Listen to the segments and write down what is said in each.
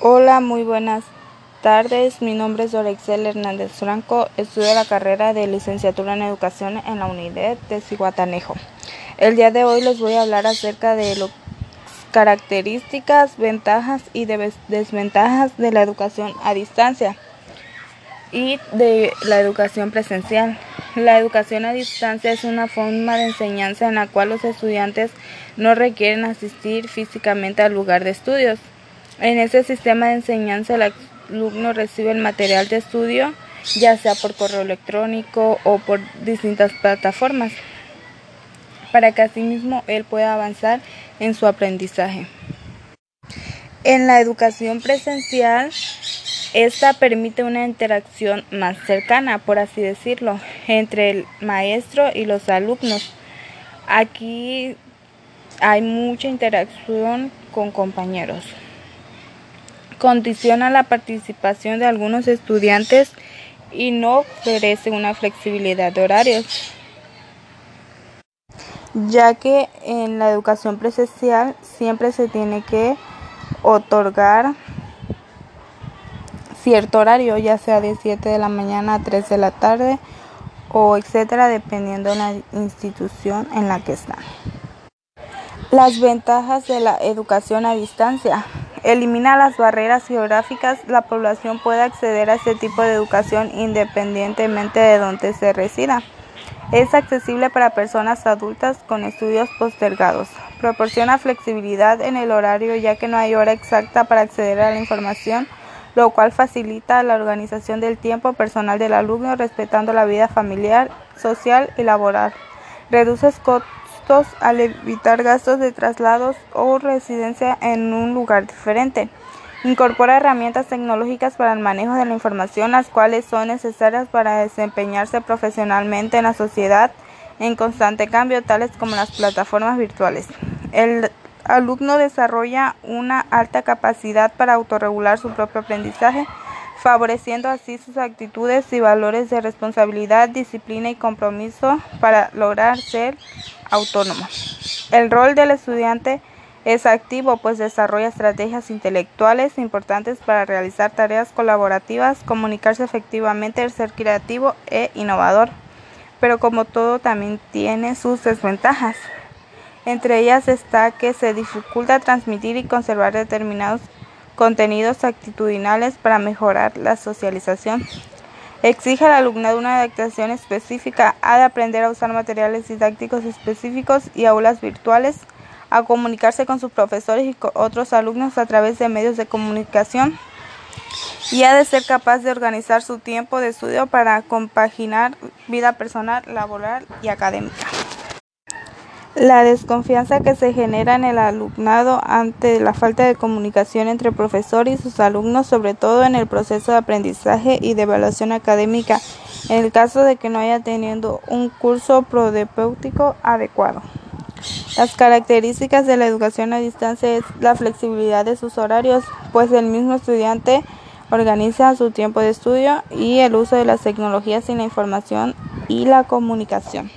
Hola, muy buenas tardes. Mi nombre es Dorexel Hernández Franco. Estudio la carrera de licenciatura en educación en la UNIDED de Cihuatanejo. El día de hoy les voy a hablar acerca de las características, ventajas y desventajas de la educación a distancia y de la educación presencial. La educación a distancia es una forma de enseñanza en la cual los estudiantes no requieren asistir físicamente al lugar de estudios. En ese sistema de enseñanza el alumno recibe el material de estudio ya sea por correo electrónico o por distintas plataformas para que asimismo él pueda avanzar en su aprendizaje. En la educación presencial esta permite una interacción más cercana, por así decirlo, entre el maestro y los alumnos. Aquí hay mucha interacción con compañeros. Condiciona la participación de algunos estudiantes y no ofrece una flexibilidad de horarios, ya que en la educación presencial siempre se tiene que otorgar cierto horario, ya sea de 7 de la mañana a 3 de la tarde o etcétera, dependiendo de la institución en la que están. Las ventajas de la educación a distancia. Elimina las barreras geográficas. La población puede acceder a este tipo de educación independientemente de donde se resida. Es accesible para personas adultas con estudios postergados. Proporciona flexibilidad en el horario ya que no hay hora exacta para acceder a la información lo cual facilita la organización del tiempo personal del alumno respetando la vida familiar, social y laboral. Reduce al evitar gastos de traslados o residencia en un lugar diferente. Incorpora herramientas tecnológicas para el manejo de la información, las cuales son necesarias para desempeñarse profesionalmente en la sociedad en constante cambio, tales como las plataformas virtuales. El alumno desarrolla una alta capacidad para autorregular su propio aprendizaje, favoreciendo así sus actitudes y valores de responsabilidad, disciplina y compromiso para lograr ser autónomo. El rol del estudiante es activo, pues desarrolla estrategias intelectuales importantes para realizar tareas colaborativas, comunicarse efectivamente, ser creativo e innovador. Pero como todo también tiene sus desventajas. Entre ellas está que se dificulta transmitir y conservar determinados contenidos actitudinales para mejorar la socialización. Exige al alumnado una adaptación específica, ha de aprender a usar materiales didácticos específicos y aulas virtuales, a comunicarse con sus profesores y otros alumnos a través de medios de comunicación y ha de ser capaz de organizar su tiempo de estudio para compaginar vida personal, laboral y académica. La desconfianza que se genera en el alumnado ante la falta de comunicación entre profesor y sus alumnos, sobre todo en el proceso de aprendizaje y de evaluación académica, en el caso de que no haya teniendo un curso prodepéutico adecuado. Las características de la educación a distancia es la flexibilidad de sus horarios, pues el mismo estudiante organiza su tiempo de estudio y el uso de las tecnologías y la información y la comunicación.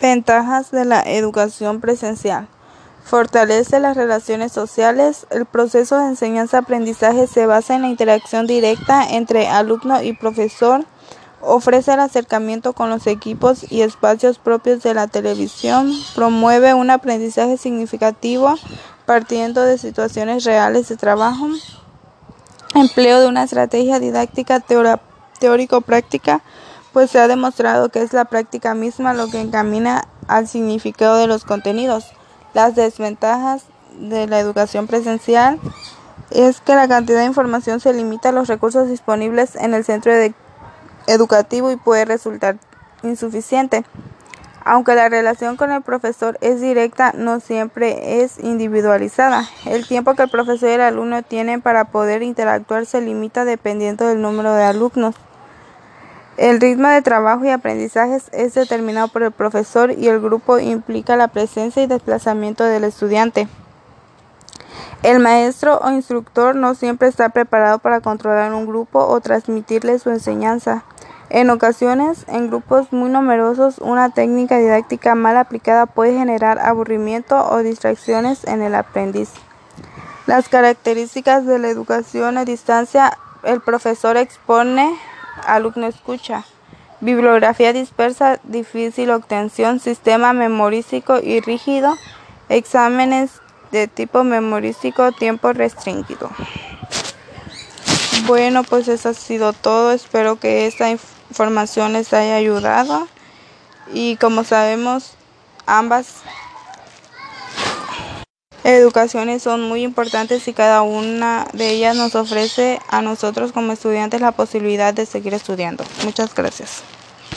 Ventajas de la educación presencial. Fortalece las relaciones sociales. El proceso de enseñanza-aprendizaje se basa en la interacción directa entre alumno y profesor. Ofrece el acercamiento con los equipos y espacios propios de la televisión. Promueve un aprendizaje significativo partiendo de situaciones reales de trabajo. Empleo de una estrategia didáctica teórico-práctica pues se ha demostrado que es la práctica misma lo que encamina al significado de los contenidos. Las desventajas de la educación presencial es que la cantidad de información se limita a los recursos disponibles en el centro educativo y puede resultar insuficiente. Aunque la relación con el profesor es directa, no siempre es individualizada. El tiempo que el profesor y el alumno tienen para poder interactuar se limita dependiendo del número de alumnos. El ritmo de trabajo y aprendizajes es determinado por el profesor y el grupo implica la presencia y desplazamiento del estudiante. El maestro o instructor no siempre está preparado para controlar un grupo o transmitirle su enseñanza. En ocasiones, en grupos muy numerosos, una técnica didáctica mal aplicada puede generar aburrimiento o distracciones en el aprendiz. Las características de la educación a distancia, el profesor expone, alumno escucha. Bibliografía dispersa, difícil obtención, sistema memorístico y rígido, exámenes de tipo memorístico, tiempo restringido. Bueno, pues eso ha sido todo. Espero que esta información les haya ayudado. Y como sabemos, ambas educaciones son muy importantes y cada una de ellas nos ofrece a nosotros como estudiantes la posibilidad de seguir estudiando. Muchas gracias.